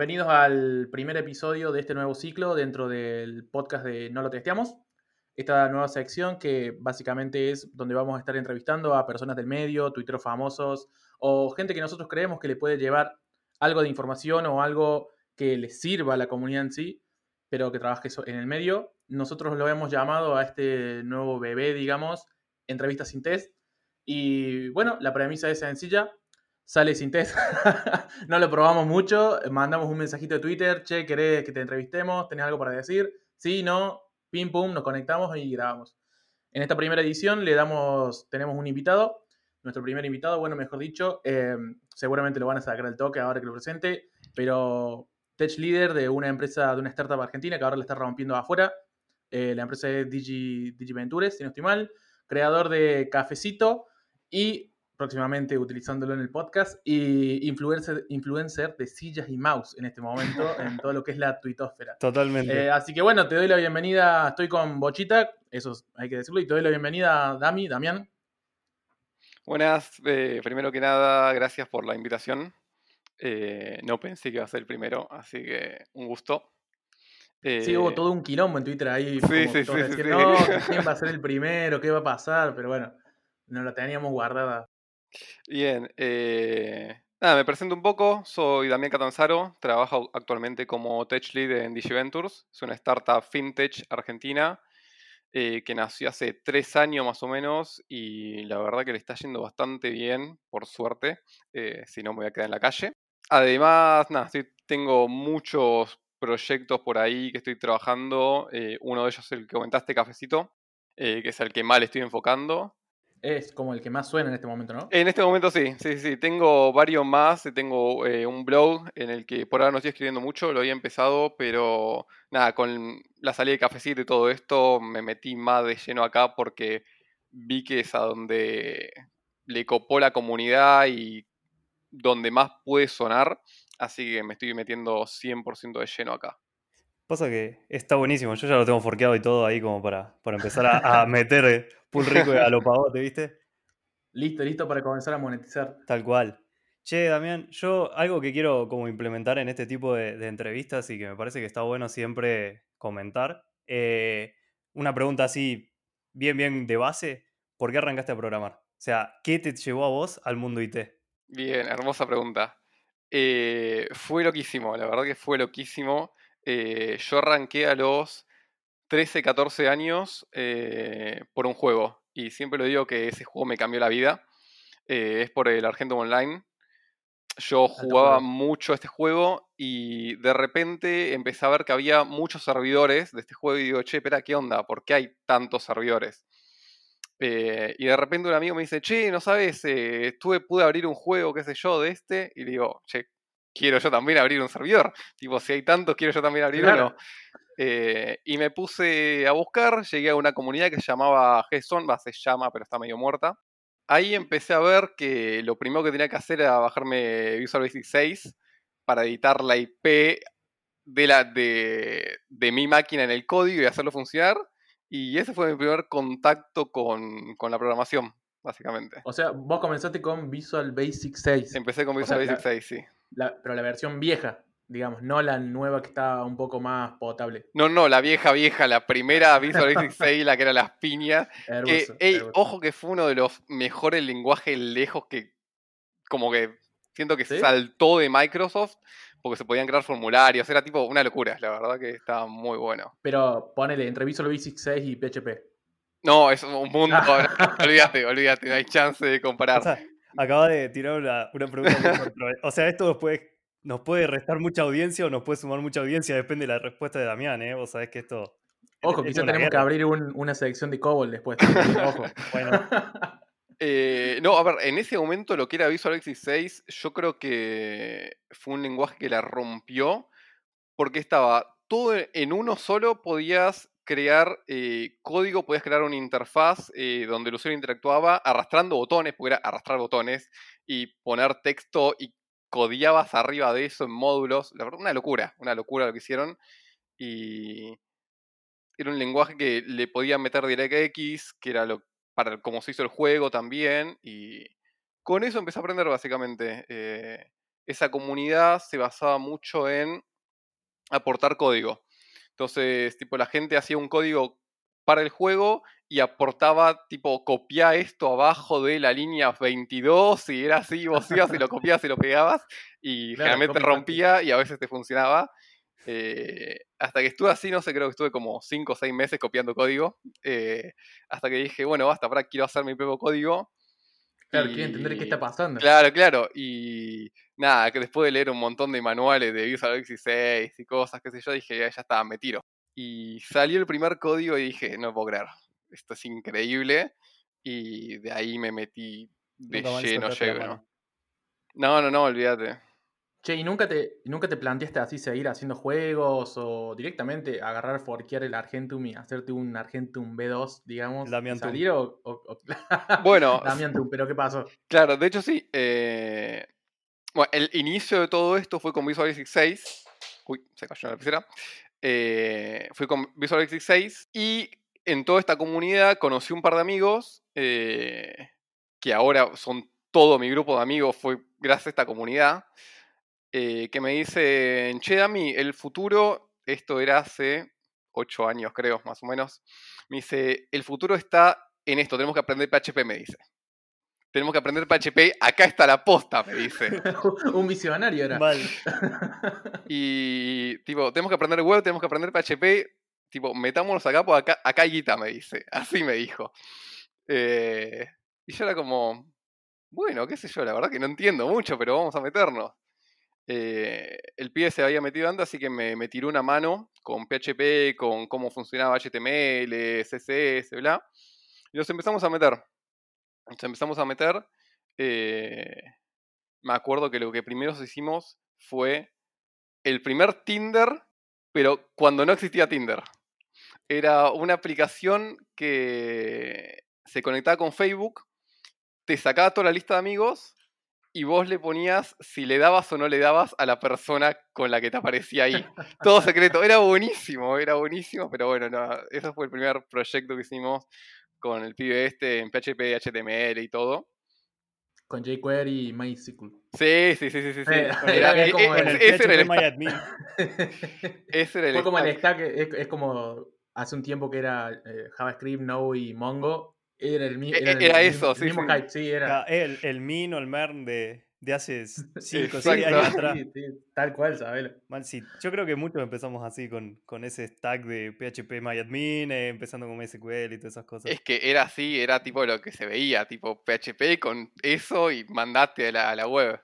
bienvenidos al primer episodio de este nuevo ciclo dentro del podcast de No lo testeamos. Esta nueva sección que básicamente es donde vamos a estar entrevistando a personas del medio, tuiteros famosos o gente que nosotros creemos que le puede llevar algo de información o algo que le sirva a la comunidad en sí, pero que trabaje en el medio. Nosotros lo hemos llamado a este nuevo bebé, digamos, entrevistas sin test. Y bueno, la premisa es sencilla, sale sin test. no lo probamos mucho. Mandamos un mensajito de Twitter. Che, ¿querés que te entrevistemos? ¿Tenés algo para decir? Sí, no. Pim, pum, nos conectamos y grabamos. En esta primera edición le damos, tenemos un invitado. Nuestro primer invitado, bueno, mejor dicho, eh, seguramente lo van a sacar al toque ahora que lo presente, pero tech leader de una empresa, de una startup argentina que ahora le está rompiendo afuera. Eh, la empresa es Digi, si no estoy mal. Creador de Cafecito y próximamente utilizándolo en el podcast, y influencer, influencer de sillas y mouse en este momento, en todo lo que es la tuitósfera. Totalmente. Eh, así que bueno, te doy la bienvenida, estoy con Bochita, eso hay que decirlo, y te doy la bienvenida, Dami, Damián. Buenas, eh, primero que nada, gracias por la invitación. Eh, no pensé que iba a ser el primero, así que un gusto. sí, hubo todo un quilombo en Twitter ahí. Sí, sí, sí, no, ¿quién va a ser el primero? ¿Qué va a pasar? Pero bueno, no la teníamos guardada. Bien, eh, nada, me presento un poco. Soy Damián Catanzaro, trabajo actualmente como Tech Lead en DigiVentures. Es una startup fintech argentina eh, que nació hace tres años más o menos y la verdad que le está yendo bastante bien, por suerte. Eh, si no, me voy a quedar en la calle. Además, nada, tengo muchos proyectos por ahí que estoy trabajando. uno de ellos es el que comentaste, Cafecito, que es el que le estoy enfocando. Es como el que más suena en este momento, ¿no? En este momento sí, sí, sí. Tengo varios más. Tengo eh, un blog en el que por ahora no estoy escribiendo mucho, lo había empezado, pero nada, con la salida de cafecito y todo esto me metí más de lleno acá porque vi que es a donde le copó la comunidad y donde más puede sonar. Así que me estoy metiendo 100% de lleno acá. Pasa que está buenísimo. Yo ya lo tengo forqueado y todo ahí como para, para empezar a, meter full rico a lo pavote, ¿viste? Listo, listo para comenzar a monetizar. Tal cual. Che, Damián, yo algo que quiero como implementar en este tipo de, entrevistas y que me parece que está bueno siempre comentar. Eh, una pregunta así, bien, bien de base. ¿Por qué arrancaste a programar? O sea, ¿qué te llevó a vos al mundo IT? Bien, hermosa pregunta. Eh, fue loquísimo, la verdad que fue loquísimo. Eh, yo arranqué a los 13, 14 años eh, por un juego. Y siempre lo digo que ese juego me cambió la vida. Eh, es por el Argento Online. Yo jugaba mucho este juego y de repente empecé a ver que había muchos servidores de este juego y digo, che, espera, ¿qué onda? ¿Por qué hay tantos servidores? y de repente un amigo me dice, che, ¿no sabes? estuve, pude abrir un juego, qué sé yo, de este. Y digo, che, quiero yo también abrir un servidor. Tipo, si hay tantos, quiero yo también abrir uno. Eh, y me puse a buscar, llegué a una comunidad que se llamaba GSON, va, se llama, pero está medio muerta. Ahí empecé a ver que lo primero que tenía que hacer era bajarme Visual Basic 6 para editar la IP de, la, de, de mi máquina en el código y hacerlo funcionar. Y ese fue mi primer contacto con, con la programación, básicamente. O sea, vos comenzaste con Visual Basic 6. Empecé con Visual Basic 6, sí pero la versión vieja, digamos, no la nueva que está un poco más potable. No, no, la vieja, vieja, la primera Visual Basic 6, la que era las piñas. que, ojo que fue uno de los mejores lenguajes lejos que, como que siento que saltó de Microsoft porque se podían crear formularios, era tipo una locura, la verdad que estaba muy bueno. Pero ponele entre Visual Basic 6 y PHP. No, es un mundo, olvídate, olvídate, no hay chance de comparar. Acaba de tirar una, pregunta. o sea, esto puede, nos puede restar mucha audiencia o nos puede sumar mucha audiencia, depende de la respuesta de Damián, ¿eh? Vos sabés que esto. Ojo, quizás tenemos que abrir una sección de COBOL después. Ojo, bueno. Eh, no, a ver, en ese momento lo que era Visual Basic 6, yo creo que fue un lenguaje que la rompió porque estaba todo en uno solo, podías crear eh, código, podías crear una interfaz eh, donde el usuario interactuaba arrastrando botones, porque era arrastrar botones y poner texto y codiabas arriba de eso en módulos. Una locura, una locura lo que hicieron. Y era un lenguaje que le podían meter DirectX, que era lo, para cómo se hizo el juego también. Y con eso empecé a aprender básicamente. Eh, esa comunidad se basaba mucho en aportar código. Entonces, tipo, la gente hacía un código para el juego y aportaba, tipo, copia esto abajo de la línea 22 y era así, vos ibas y lo copiabas y lo pegabas y generalmente rompía y a veces te funcionaba. Eh, hasta que estuve así, no sé, creo que estuve como 5 o 6 meses copiando código. Eh, hasta que dije, bueno, basta, ahora quiero hacer mi propio código. Claro, quiero entender qué está pasando. Claro, claro. Y nada, que después de leer un montón de manuales de Visual Basic 6 y cosas, qué sé yo, dije, ya, ya está, me tiro. Y salió el primer código y dije, no puedo creer, esto es increíble. Y de ahí me metí de lleno, lleno. No, no, no, olvídate. Che, ¿y nunca te, nunca te planteaste así seguir haciendo juegos o directamente agarrar, forquear el Argentum y hacerte un Argentum B2, digamos? ¿Salir o, Bueno. Damiantum, pero ¿qué pasó? Claro, de hecho sí. Eh, bueno, el inicio de todo esto fue con Visual Basic 6. Uy, se cayó la lapicera. Eh, fui con Visual Basic 6 y en toda esta comunidad conocí un par de amigos eh, que ahora son todo mi grupo de amigos, fue gracias a esta comunidad. Eh, que me dice, che, Dami, el futuro, esto era hace ocho años creo, más o menos, me dice, el futuro está en esto, tenemos que aprender PHP, me dice. Tenemos que aprender PHP, acá está la posta, me dice. Un visionario era. Vale. y tipo, tenemos que aprender web, tenemos que aprender PHP, tipo, metámonos acá, pues acá, acá hay guita, me dice. Así me dijo. Eh, y yo era como, bueno, qué sé yo, la verdad que no entiendo mucho, pero vamos a meternos. Eh, el pibe se había metido antes, así que me, tiró una mano con PHP, con cómo funcionaba HTML, CSS, bla. Y nos empezamos a meter. Nos empezamos a meter. Eh, me acuerdo que lo que primero hicimos fue el primer Tinder, pero cuando no existía Tinder. Era una aplicación que se conectaba con Facebook, te sacaba toda la lista de amigos y vos le ponías si le dabas o no le dabas a la persona con la que te aparecía ahí. Todo secreto. Era buenísimo, era buenísimo, pero bueno, no, ese fue el primer proyecto que hicimos con el pibe este en PHP, HTML y todo. Con jQuery y MySQL. Sí, sí, sí, sí, sí. Eh, era, e, como e, el ese era el MyAdmin. Ese era el Fue como el stack. stack, es, es como hace un tiempo que era eh, JavaScript, Node y Mongo. Era, el, E- era, el era mismo- eso, el sí, mismo sí. hype, sí, era. El, el Min o el Mern de, de hace 5 o 6 Exacto. años atrás. Sí, sí, tal cual, sabelo. Mal, sí. Yo creo que muchos empezamos así con, con ese stack de PHP MyAdmin, eh, empezando con MySQL y todas esas cosas. Es que era así, era tipo lo que se veía, tipo PHP con eso y mandate a la, a la web.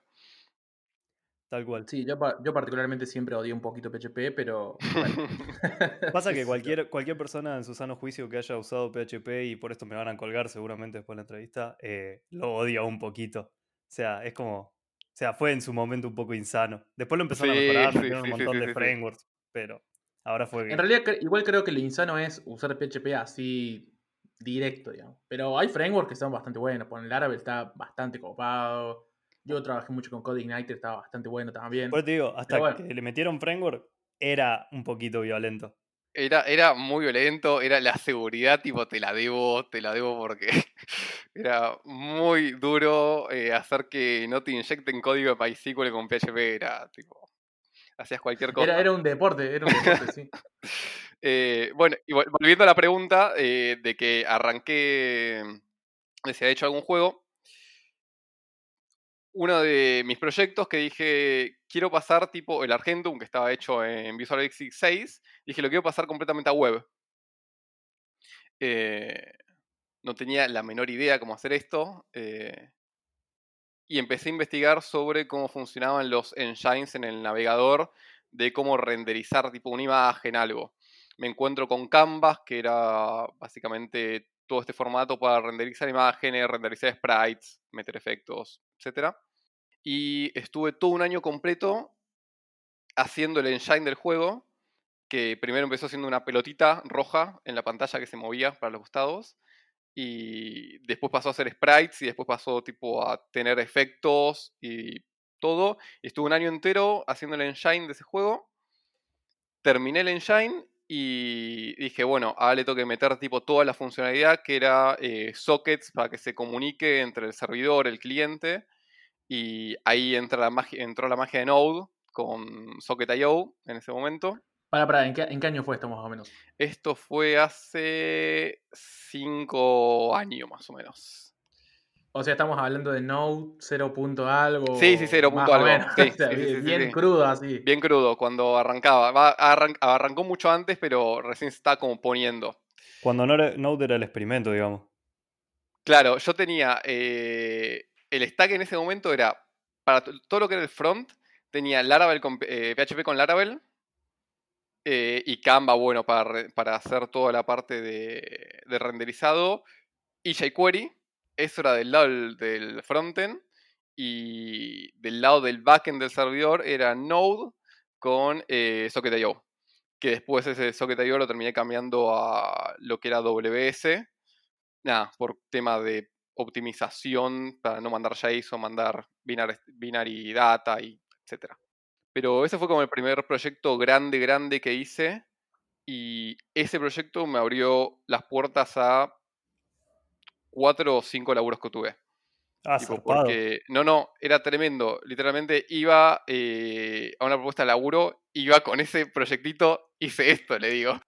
Tal cual. Sí, yo, pa- yo particularmente siempre odié un poquito PHP, pero. bueno. Pasa que cualquier, cualquier persona en su sano juicio que haya usado PHP, y por esto me van a colgar seguramente después de la entrevista, eh, lo odia un poquito. O sea, es como. O sea, fue en su momento un poco insano. Después lo empezaron Sí, a mejorar, sí, metieron sí, un montón sí, de sí, sí. frameworks, pero ahora fue que. En realidad, igual creo que lo insano es usar PHP así directo, digamos. Pero hay frameworks que son bastante buenos. Por el Laravel está bastante copado. Yo trabajé mucho con CodeIgniter, estaba bastante bueno también. Por eso te digo, hasta bueno. que le metieron framework, era un poquito violento. Era, era muy violento, era la seguridad, tipo, te la debo, te la debo porque era muy duro eh, hacer que no te inyecten código de MySQL con PHP, era tipo, hacías cualquier cosa. Era, era un deporte, era un deporte, sí. Eh, bueno, y vol- volviendo a la pregunta eh, de que arranqué, de si ha hecho algún juego, uno de mis proyectos que dije, quiero pasar tipo el Argentum, que estaba hecho en Visual Basic 6, dije, lo quiero pasar completamente a web. Eh, no tenía la menor idea cómo hacer esto. eh, y empecé a investigar sobre cómo funcionaban los engines en el navegador, de cómo renderizar tipo una imagen, algo. Me encuentro con Canvas, que era básicamente todo este formato para renderizar imágenes, renderizar sprites, meter efectos, etc. Y estuve todo un año completo haciendo el engine del juego, que primero empezó siendo una pelotita roja en la pantalla que se movía para los costados, y después pasó a hacer sprites, y después pasó tipo a tener efectos y todo. Y estuve un año entero haciendo el engine de ese juego. Terminé el engine y dije, bueno, ahora le tengo que meter tipo toda la funcionalidad que era eh, sockets para que se comunique entre el servidor, el cliente Y ahí entra la magia, entró la magia de Node con Socket.io en ese momento. Para, para, ¿en qué, ¿en qué año fue esto más o menos? Esto fue hace cinco años más o menos. O sea, estamos hablando de Node 0. algo. Sí, sí, 0. más o algo. menos. Sí, O sea, sí, sí, bien sí, bien sí. crudo así. Bien crudo, cuando arrancaba. Va- arran- arrancó mucho antes, pero recién se está como poniendo. Cuando Node era el experimento, digamos. Claro, yo tenía. eh, el stack en ese momento era. Para to- todo lo que era el front, tenía Laravel con, eh, PHP con Laravel. eh, y Canva, bueno, para, para hacer toda la parte de, de renderizado. Y jQuery. Eso era del lado del, del frontend. Y del lado del backend del servidor era Node con eh, Socket.io. Que después ese Socket.io lo terminé cambiando a lo que era WS nada, por tema de optimización para no mandar JSON, mandar binary, binary data y etcétera. Pero ese fue como el primer proyecto grande, grande que hice. Y ese proyecto me abrió las puertas a cuatro o cinco laburos que tuve. Ah, Tipo, zarpado. porque, no, no, era tremendo. Literalmente iba eh, a una propuesta de laburo, iba con ese proyectito, hice esto, le digo.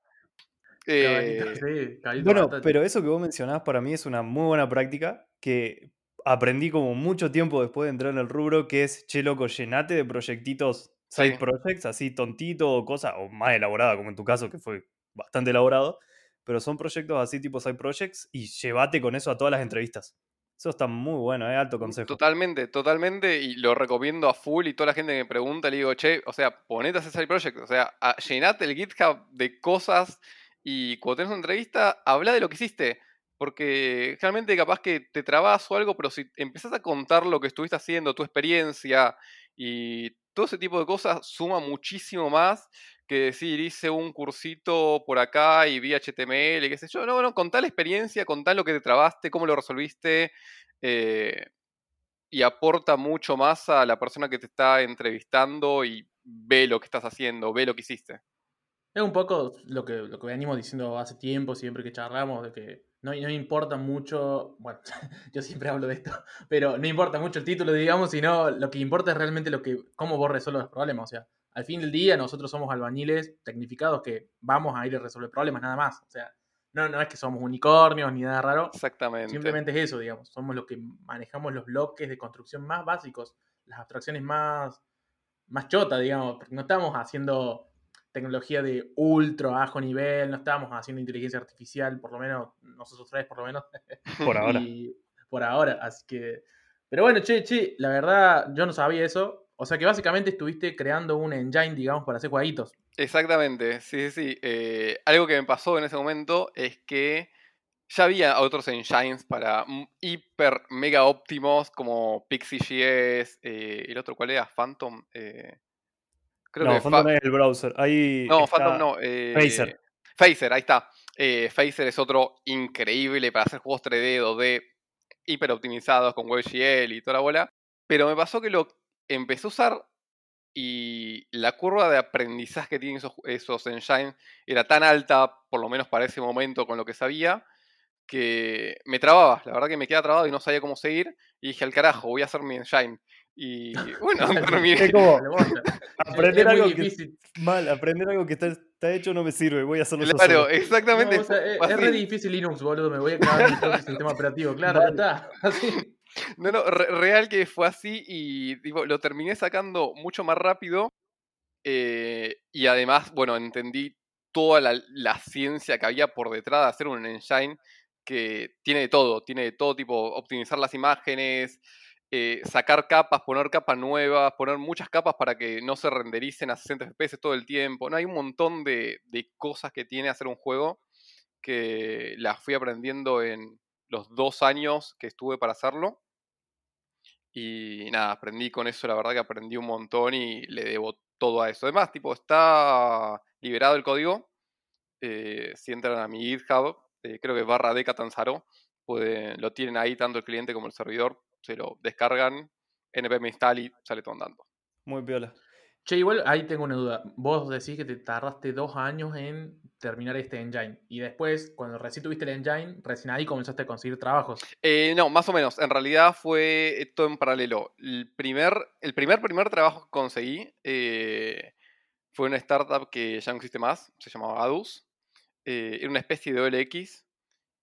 Eh, sí, Bueno, bastante. pero eso que vos mencionás para mí es una muy buena práctica que aprendí como mucho tiempo después de entrar en el rubro, que es, che, loco, llenate de proyectitos, side Sí. projects, así tontito o cosa, o más elaborada, como en tu caso, que fue bastante elaborado, pero son proyectos así tipo side projects y llévate con eso a todas las entrevistas. Eso está muy bueno, es alto consejo. Totalmente, totalmente, y lo recomiendo a full y toda la gente que me pregunta, le digo, che, o sea, ponete a hacer side project, o sea, a- llenate el GitHub de cosas y cuando tenés una entrevista, habla de lo que hiciste, porque realmente capaz que te trabas o algo, pero si empezás a contar lo que estuviste haciendo, tu experiencia y todo ese tipo de cosas, suma muchísimo más que decir, hice un cursito por acá y vi HTML, y qué sé yo, no, no, contá la experiencia, contá lo que te trabaste, cómo lo resolviste, eh, y aporta mucho más a la persona que te está entrevistando y ve lo que estás haciendo, ve lo que hiciste. Es un poco lo que, lo que venimos diciendo hace tiempo, siempre que charlamos, de que no, no importa mucho, bueno, yo siempre hablo de esto, pero no importa mucho el título, digamos, sino lo que importa es realmente lo que, cómo vos resuelves los problemas. O sea, al fin del día nosotros somos albañiles tecnificados que vamos a ir a resolver problemas nada más. O sea, no, no es que somos unicornios ni nada raro, Exactamente. simplemente es eso, digamos. Somos los que manejamos los bloques de construcción más básicos, las abstracciones más, más chota, digamos, porque no estamos haciendo tecnología de ultra bajo nivel, no estamos haciendo inteligencia artificial, por lo menos, nosotros tres por lo menos, Por ahora. y por ahora, así que... Pero bueno, che, che, la verdad, yo no sabía eso. O sea que básicamente estuviste creando un engine, digamos, para hacer jueguitos. Exactamente, sí, sí, sí. Eh, algo que me pasó en ese momento es que ya había otros engines para hiper mega óptimos como Pixie.js, eh, el otro cuál era, Phantom. Eh, creo no, que Phantom Fa- es el browser. Ahí No, está- Phantom no. Eh, Phaser. Phaser, ahí está. Eh, Phaser es otro increíble para hacer juegos 3D, 2D, hiper optimizados con WebGL y toda la bola. Pero me pasó que lo empecé a usar y la curva de aprendizaje que tienen esos, esos engines era tan alta, por lo menos para ese momento con lo que sabía, que me trababa. La verdad que me quedaba trabado y no sabía cómo seguir. Y dije, al carajo, voy a hacer mi engine. Y bueno, terminé. Es como aprender Es algo que difícil. mal, aprender algo que está, está hecho no me sirve, voy a hacerlo yo Claro, solo. exactamente. No, o sea, es, es re difícil Linux, boludo. Me voy a en mi propio sistema operativo. Claro, ya está. Así. No, no, re- real que fue así y tipo, lo terminé sacando mucho más rápido. eh, y además, bueno, entendí toda la, la ciencia que había por detrás de hacer un engine que tiene de todo, tiene de todo tipo, optimizar las imágenes, eh, sacar capas, poner capas nuevas, poner muchas capas para que no se rendericen a 60 FPS todo el tiempo. No, hay un montón de, de cosas que tiene hacer un juego que las fui aprendiendo en los dos años que estuve para hacerlo. Y nada, aprendí con eso, la verdad que aprendí un montón y le debo todo a eso. Además, tipo, está liberado el código. eh, si entran a mi GitHub, eh, creo que barra de Catanzaro, lo tienen ahí tanto el cliente como el servidor. Se lo descargan, npm install y sale todo andando. Muy piola. Che, igual ahí tengo una duda. Vos decís que te tardaste dos años en terminar este engine. Y después, cuando recién tuviste el engine, recién ahí comenzaste a conseguir trabajos. Eh, no, más o menos. En realidad fue todo en paralelo. El primer, el primer, primer trabajo que conseguí eh, fue una startup que ya no existe más, se llamaba Adus. Eh, era una especie de OLX.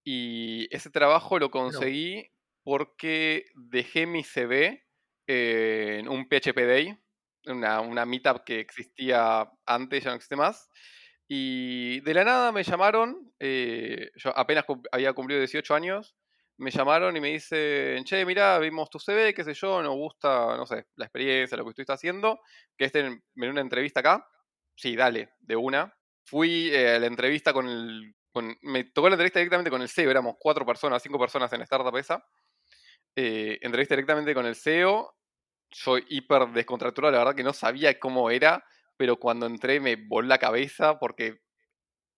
Y ese trabajo lo conseguí porque dejé mi CV en un PHP Day, una, una meetup que existía antes, ya no existe más. Y de la nada me llamaron, eh, yo apenas había cumplido 18 años, me llamaron y me dicen, che, mira, vimos tu CV, qué sé yo, nos gusta, no sé, la experiencia, lo que estuviste haciendo, que estén en una entrevista acá. Sí, dale, de una. Fui eh, a la entrevista con el... me tocó la entrevista directamente con el CEO, éramos cuatro personas, cinco personas en la startup esa. Eh, entrevista directamente con el CEO. Soy hiper descontracturado, la verdad que no sabía cómo era pero cuando entré me voló la cabeza porque,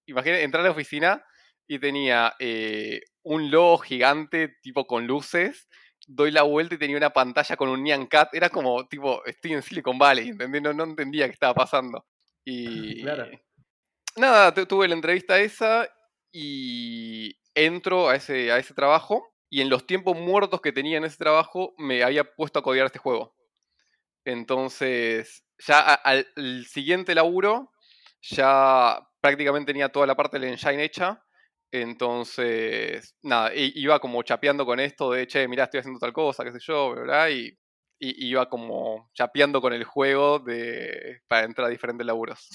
imagínate, entrar a la oficina y tenía eh, un logo gigante, tipo con luces, doy la vuelta y tenía una pantalla con un Nyan Cat, era como, tipo, estoy en Silicon Valley, ¿entendés? No, entendía qué estaba pasando. Y... Claro. Nada, tuve la entrevista esa y entro a ese, a ese trabajo y en los tiempos muertos que tenía en ese trabajo me había puesto a codear este juego. Entonces, ya al siguiente laburo, ya prácticamente tenía toda la parte del engine hecha. Entonces, nada, iba como chapeando con esto de, che, mirá, estoy haciendo tal cosa, qué sé yo, ¿verdad? Y, y iba como chapeando con el juego de, para entrar a diferentes laburos.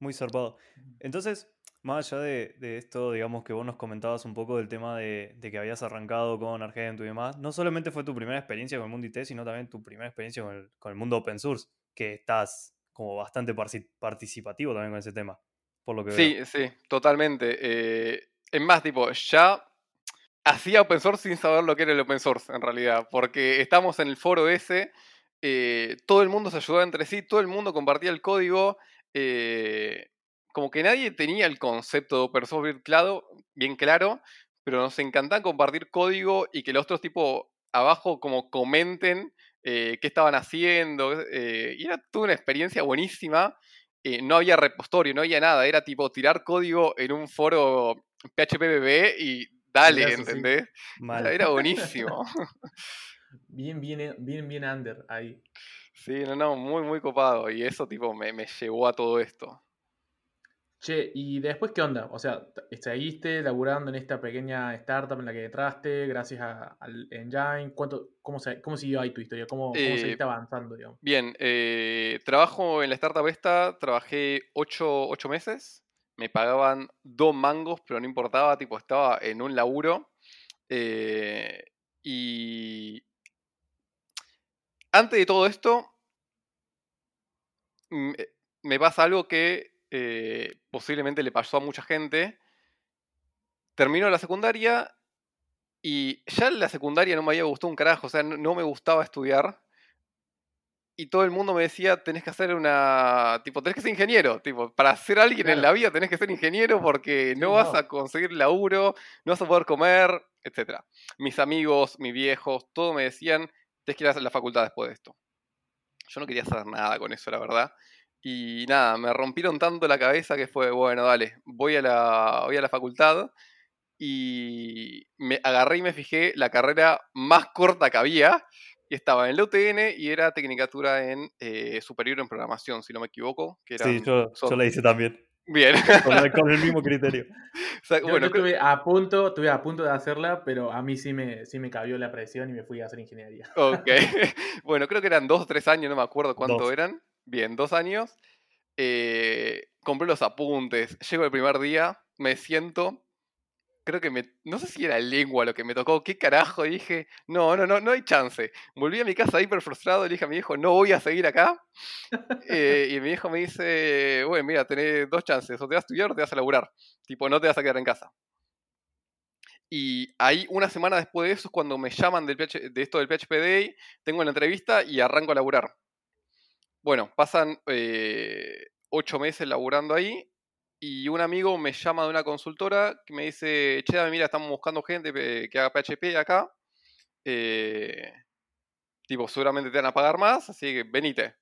Muy zarpado. Entonces, más allá de, esto, digamos que vos nos comentabas un poco del tema de, que habías arrancado con Argento y demás, no solamente fue tu primera experiencia con el mundo IT, sino también tu primera experiencia con el, con el mundo open source que estás como bastante participativo también con ese tema, por lo que Sí, veo. sí, totalmente. Eh, es más, tipo, ya hacía open source sin saber lo que era el open source, en realidad, porque estamos en el foro ese, eh, todo el mundo se ayudaba entre sí, todo el mundo compartía el código, eh, como que nadie tenía el concepto de open source claro, bien claro, pero nos encantaba compartir código y que los otros tipo abajo como comenten eh, qué estaban haciendo, eh, y era toda una experiencia buenísima. Eh, no había repositorio, no había nada, era tipo tirar código en un foro PHPBB y dale, ¿entendés? Era, buenísimo. bien, bien, bien, bien under ahí. Sí, no, no, muy, muy copado. Y eso tipo me, me llevó a todo esto. Che, ¿y después qué onda? O sea, seguiste laburando en esta pequeña startup en la que entraste, gracias al engine. ¿Cuánto, cómo, se, ¿Cómo siguió ahí tu historia? ¿Cómo, cómo eh, seguiste avanzando? Digamos? Bien, eh, trabajo en la startup esta, trabajé ocho, meses. Me pagaban dos mangos, pero no importaba, tipo, estaba en un laburo. Eh, y antes de todo esto, me pasa algo que eh, posiblemente le pasó a mucha gente. Terminó la secundaria y ya en la secundaria no me había gustado un carajo, o sea, no, me gustaba estudiar. Y todo el mundo me decía, tenés que hacer una. Tipo, tenés que ser ingeniero. Tipo, para ser alguien en la vida tenés que ser ingeniero porque no vas a conseguir laburo, no vas a poder comer, etc. Mis amigos, mis viejos, todos me decían, tenés que ir a la facultad después de esto. Yo no quería hacer nada con eso, la verdad. Y nada, me rompieron tanto la cabeza que fue, bueno, dale, voy a la, voy a la facultad y me agarré y me fijé la carrera más corta que había, y estaba en la UTN y era Tecnicatura en eh, Superior en Programación, si no me equivoco. Que sí, yo, la hice también. Bien. Con, el mismo criterio. bueno, estuve a punto, estuve a punto de hacerla, pero a mí sí me, sí me cabió la presión y me fui a hacer ingeniería. Ok. bueno, creo que eran dos o tres años, no me acuerdo cuánto eran. Bien, dos años. Eh, compré los apuntes. Llego el primer día, me siento. Creo que me. No sé si era lengua lo que me tocó. ¿Qué carajo? Y dije, no, no, no, no hay chance. Volví a mi casa hiper frustrado. Le dije a mi hijo, no voy a seguir acá. Eh, y mi hijo me dice, bueno, mira, tenés dos chances. O te vas a estudiar o te vas a laburar. Tipo, no te vas a quedar en casa. Y ahí, una semana después de eso, es cuando me llaman del de esto del PHP Day, tengo una entrevista y arranco a laburar. Bueno, pasan eh, ocho meses laburando ahí y un amigo me llama de una consultora que me dice, che, mira, estamos buscando gente que haga PHP acá. Eh, tipo, seguramente te van a pagar más, así que venite.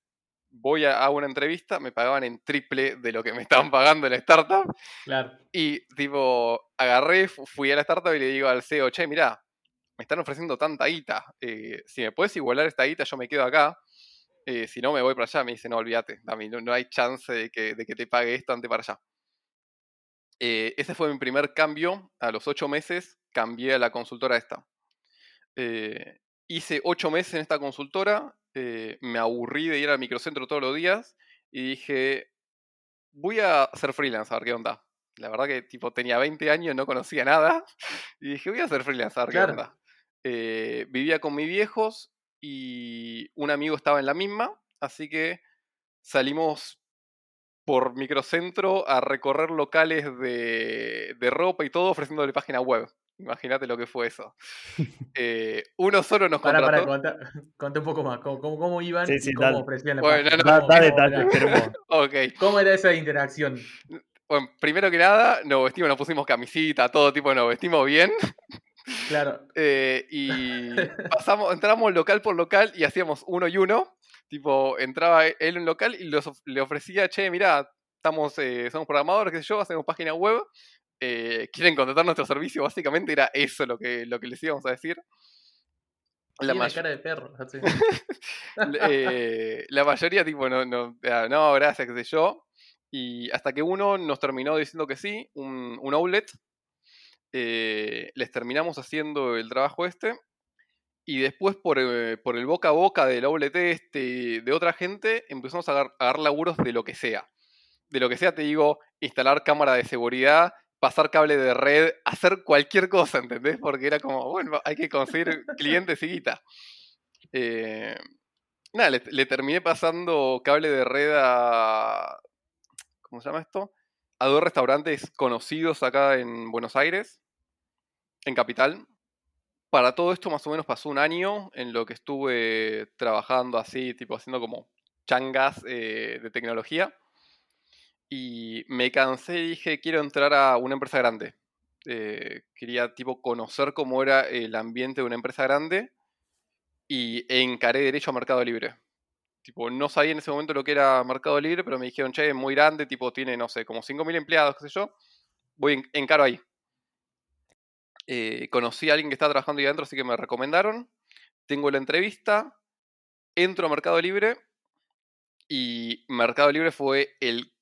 voy a, a una entrevista, me pagaban en triple de lo que me estaban pagando en la startup. Claro. Y tipo, agarré, fu- fui a la startup y le digo al CEO, che, mirá, me están ofreciendo tanta guita. eh, si me puedes igualar esta guita, yo me quedo acá. Eh, si no, me voy para allá. Me dice, no, olvídate, Dami, no, no hay chance de que, de que te pague esto antes para allá. Eh, ese fue mi primer cambio. A los ocho meses cambié a la consultora esta. Eh, hice ocho meses en esta consultora. me aburrí de ir al microcentro todos los días. Y dije, voy a hacer freelance, a ver qué onda. La verdad que tipo tenía 20 años, no conocía nada. Y dije, voy a hacer freelance, a ver Claro. qué onda. Eh, vivía con mis viejos y un amigo estaba en la misma, así que salimos por microcentro a recorrer locales de, de ropa y todo ofreciéndole página web. Imagínate lo que fue eso. Eh, uno solo nos Para, para, contrató. conta, conta un poco más. ¿Cómo, cómo, cómo iban Sí, y sí, cómo dale. ofrecían la Bueno, página? no, ¿Cómo- da cómo detalles, era- queremos. Ok. ¿Cómo era esa interacción? Bueno, primero que nada, nos vestimos, nos pusimos camisita, todo tipo, nos vestimos bien. Claro. Eh, y pasamos, entramos local por local y hacíamos uno y uno. Tipo, entraba él en un local y los le ofrecía, che, mirá, estamos, eh, somos programadores, qué sé yo, hacemos página web. eh, quieren contratar nuestro servicio, básicamente era eso lo que, lo que les íbamos a decir. La, cara de perro. así. la mayoría, tipo, no, no, ah, no, gracias, qué sé yo. Y hasta que uno nos terminó diciendo que sí, un, un outlet. Eh, les terminamos haciendo el trabajo este. Y después, por, eh, por el boca a boca del outlet este, de otra gente, empezamos a agar- a agarrar laburos de lo que sea. De lo que sea, te digo, instalar cámara de seguridad, pasar cable de red, hacer cualquier cosa, ¿entendés? Porque era como, bueno, hay que conseguir clientes y guita. Eh, nada, le, le terminé pasando cable de red a. ¿Cómo se llama esto? A dos restaurantes conocidos acá en Buenos Aires, en Capital. Para todo esto, más o menos pasó un año en lo que estuve trabajando así, tipo haciendo como changas eh, de tecnología. Y me cansé y dije, quiero entrar a una empresa grande. Eh, quería tipo conocer cómo era el ambiente de una empresa grande y encaré derecho a Mercado Libre. Tipo, no sabía en ese momento lo que era Mercado Libre, pero me dijeron, che, es muy grande, tipo, tiene, no sé, como 5.000 empleados, qué sé yo. Voy, en- encaro ahí. Eh, conocí a alguien que estaba trabajando ahí adentro, así que me recomendaron. Tengo la entrevista, entro a Mercado Libre y Mercado Libre fue el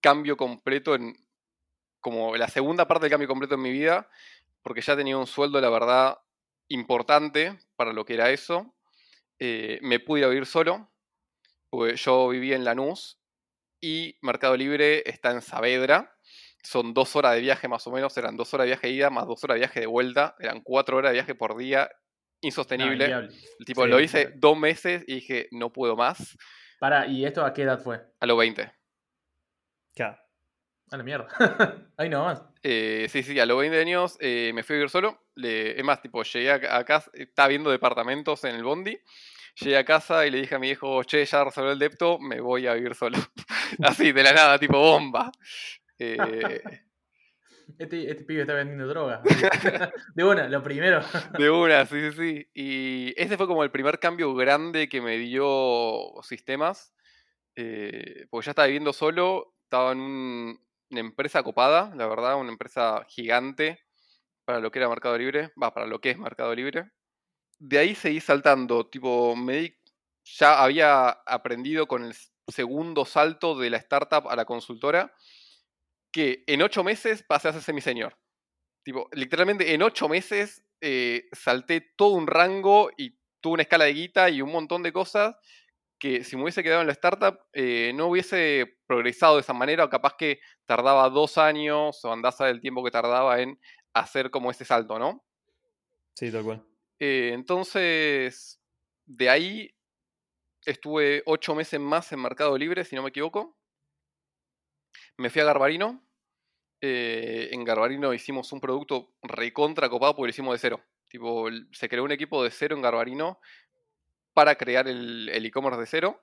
cambio completo en, como la segunda parte del cambio completo en mi vida, porque ya tenía un sueldo, la verdad, importante para lo que era eso. Eh, me pude vivir solo, porque yo vivía en Lanús y Mercado Libre está en Saavedra. Son dos horas de viaje más o menos, eran dos horas de viaje de ida más dos horas de viaje de vuelta, eran cuatro horas de viaje por día, No, insostenible. tipo, Sí, lo hice claro. dos meses y dije, no puedo más, Para, ¿y esto a qué edad fue? a los 20. Claro. A la mierda. Ahí nomás. Eh, sí, sí, a los 20 años eh, me fui a vivir solo. Le- es más, tipo, llegué a, a casa, estaba viendo departamentos en el Bondi. Llegué a casa y le dije a mi hijo, che, ya resolví el depto, me voy a vivir solo. Así, de la nada, tipo bomba. Eh, Este, este pibe está vendiendo droga. De una, lo primero. de una, sí, sí, sí. Y ese fue como el primer cambio grande que me dio sistemas. eh, porque ya estaba viviendo solo, estaba en un- una empresa copada, la verdad, una empresa gigante para lo que era Mercado Libre, va, para lo que es Mercado Libre. De ahí seguí saltando, tipo, me di- ya había aprendido con el segundo salto de la startup a la consultora, que en ocho meses pasé a ser semiseñor. Tipo, literalmente en ocho meses eh, salté todo un rango y tuve una escala de guita y un montón de cosas que si me hubiese quedado en la startup eh, no hubiese progresado de esa manera o capaz que tardaba dos años o andás a el tiempo que tardaba en hacer como ese salto, ¿no? Sí, tal cual. Eh, entonces, de ahí estuve ocho meses más en Mercado Libre, si no me equivoco. Me fui a Garbarino. Eh, en Garbarino hicimos un producto recontra copado porque lo hicimos de cero. Tipo, se creó un equipo de cero en Garbarino para crear el el e-commerce de cero.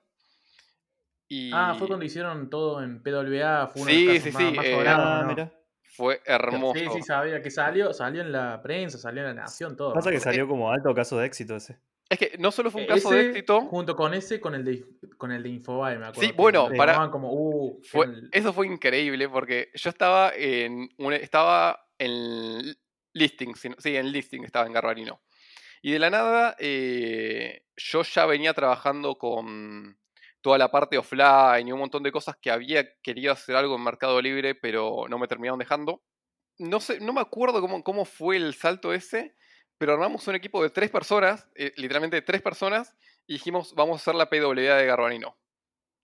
Y Ah, fue cuando hicieron todo en PWA. Fue uno Sí, de los sí, más, sí, más eh, sobrados, Ah, ¿no? mira. Fue hermoso. Sí, sí, sabía que salió, salió en la prensa, salió en la nación, todo. Pasa que salió como alto caso de éxito ese. Es que no solo fue un caso de éxito. Junto con ese, con el de, con el de Infobae, me acuerdo. Sí, bueno, para- como, uh, Fue- el- eso fue increíble porque yo estaba en un- estaba en listing, sí, en listing estaba en Garbarino. Y de la nada eh, yo ya venía trabajando con toda la parte offline y un montón de cosas que había querido hacer algo en Mercado Libre, pero no me terminaron dejando. No sé, no me acuerdo cómo, cómo fue el salto ese, pero armamos un equipo de tres personas, eh, literalmente tres personas, y dijimos, vamos a hacer la PWA de Garbarino.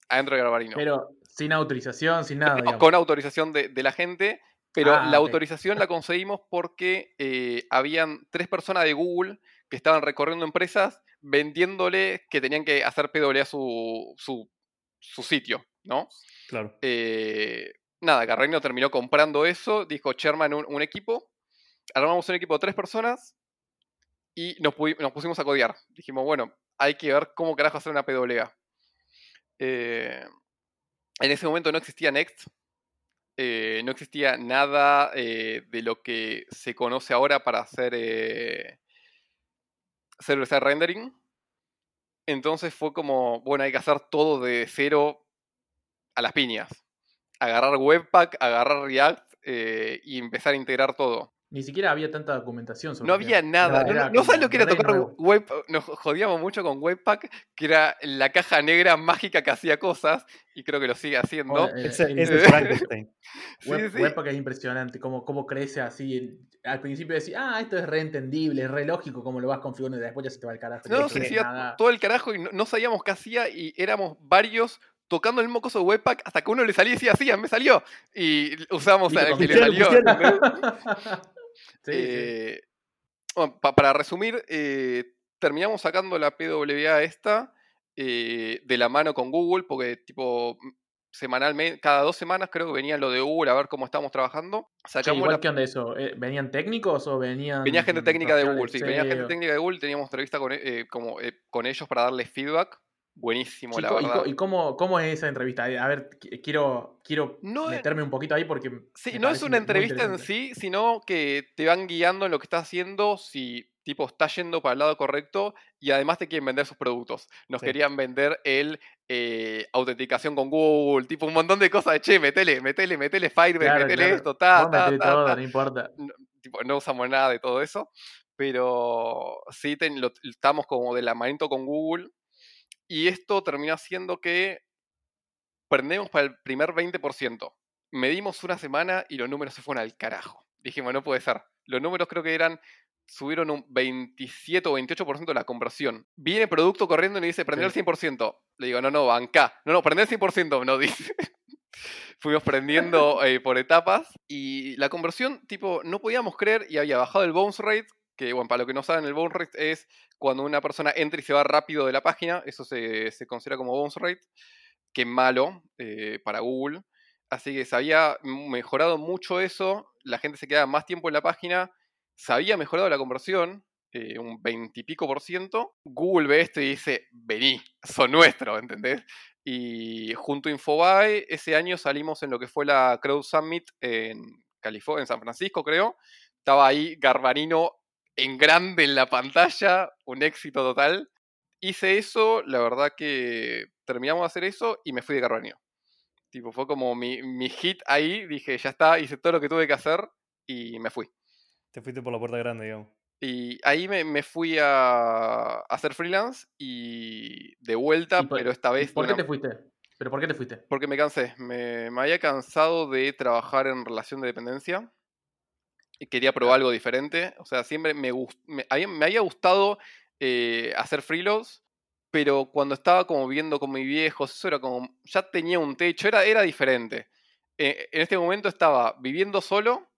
Adentro de Garbarino. Pero sin autorización, sin nada, No, con autorización de, de la gente, pero Ah, la autorización la conseguimos porque eh, habían tres personas de Google que estaban recorriendo empresas vendiéndole que tenían que hacer PWA su, su, su sitio, ¿no? Claro. Eh, nada, Garreino terminó comprando eso, dijo Sherman un, un equipo, armamos un equipo de tres personas y nos, pusimos a codear. Dijimos, bueno, hay que ver cómo carajo hacer una PWA. Eh, en ese momento no existía Next, eh, no existía nada eh, de lo que se conoce ahora para hacer server-side rendering. Entonces fue como, bueno, hay que hacer todo de cero a las piñas. Agarrar Webpack, agarrar React eh, y empezar a integrar todo. Ni siquiera había tanta documentación sobre No había tema. nada. Era- No, era no sabes lo que era tocar nuevo. web. Nos jodíamos mucho con Webpack, que era la caja negra mágica que hacía cosas, y creo que lo sigue haciendo. Bueno, eh, ese es Eh. Frankenstein. Sí, Web- sí. Webpack es impresionante, cómo, cómo crece así. Al principio decís, ah, esto es re entendible, es re lógico cómo lo vas configurando y después ya se te va el carajo. No, no se hacía todo el carajo y no, no sabíamos qué hacía y éramos varios tocando el mismo coso de Webpack hasta que uno le salía y decía, sí, a mí me salió. Y usamos al que le salió. Sí, sí. Eh, bueno, pa- para resumir, eh, terminamos sacando la PWA esta eh, de la mano con Google, porque tipo semanalmente, cada dos semanas creo que venía lo de Google a ver cómo estábamos trabajando. Sacamos igual, la- ¿qué onda eso? ¿Venían técnicos o venían.? venía gente técnica de Google, sí, venía gente técnica de Google, teníamos entrevista con, como, con ellos para darles feedback. Buenísimo, la Chico, ¿y, verdad. y cómo, cómo es esa entrevista? A ver, qu- quiero, quiero No es- meterme un poquito ahí porque. Sí, no es una entrevista en sí, sino que te van guiando en lo que estás haciendo, si tipo está yendo para el lado correcto y además te quieren vender sus productos. Nos Sí. querían vender el eh, autenticación con Google, tipo un montón de cosas de che, metele, metele, metele Firebase, Claro, metele claro. esto, ta, Vos ta, ta, todo, ta. no importa. No, tipo, no usamos nada de todo eso, pero sí ten- lo- estamos como de la manito con Google y esto terminó haciendo que prendemos para el primer 20%. Medimos una semana y los números se fueron al carajo. Dijimos, no puede ser. Los números creo que eran, subieron un 27 o 28% de la conversión. Viene producto corriendo y me dice, prender el 100%. Le digo, no, no, banca. No, no, prender el 100%, no dice. Fuimos prendiendo eh, por etapas y la conversión, tipo, no podíamos creer y había bajado el bounce rate, que, bueno, para lo que no saben, el bounce rate es cuando una persona entra y se va rápido de la página, eso se, se considera como bounce rate, que malo eh, para Google. Así que se había mejorado mucho eso, la gente se quedaba más tiempo en la página, se había mejorado la conversión, eh, un 20 y pico por ciento. Google ve esto y dice, vení, son nuestros, ¿entendés? Y junto a Infobae, ese año salimos en lo que fue la Crowd Summit en California, en San Francisco, creo. Estaba ahí Garbarino en grande en la pantalla, un éxito total. Hice eso, la verdad que terminamos de hacer eso y me fui de Garbarino. Tipo, fue como mi, mi hit ahí, dije, ya está, hice todo lo que tuve que hacer y me fui. Te fuiste por la puerta grande, digamos. Y ahí me, me fui a, a hacer freelance y de vuelta, ¿Y por- pero esta ¿Y vez... ¿Por qué una- te fuiste? ¿Pero por qué te fuiste? Porque me cansé. Me, me había cansado de trabajar en relación de dependencia. Y quería probar algo diferente. O sea, siempre me, gust- me, había, me había gustado eh, hacer freelance. Pero cuando estaba como viviendo con mis viejos, eso era como. Ya tenía un techo, era, era diferente. Eh, en este momento estaba viviendo solo,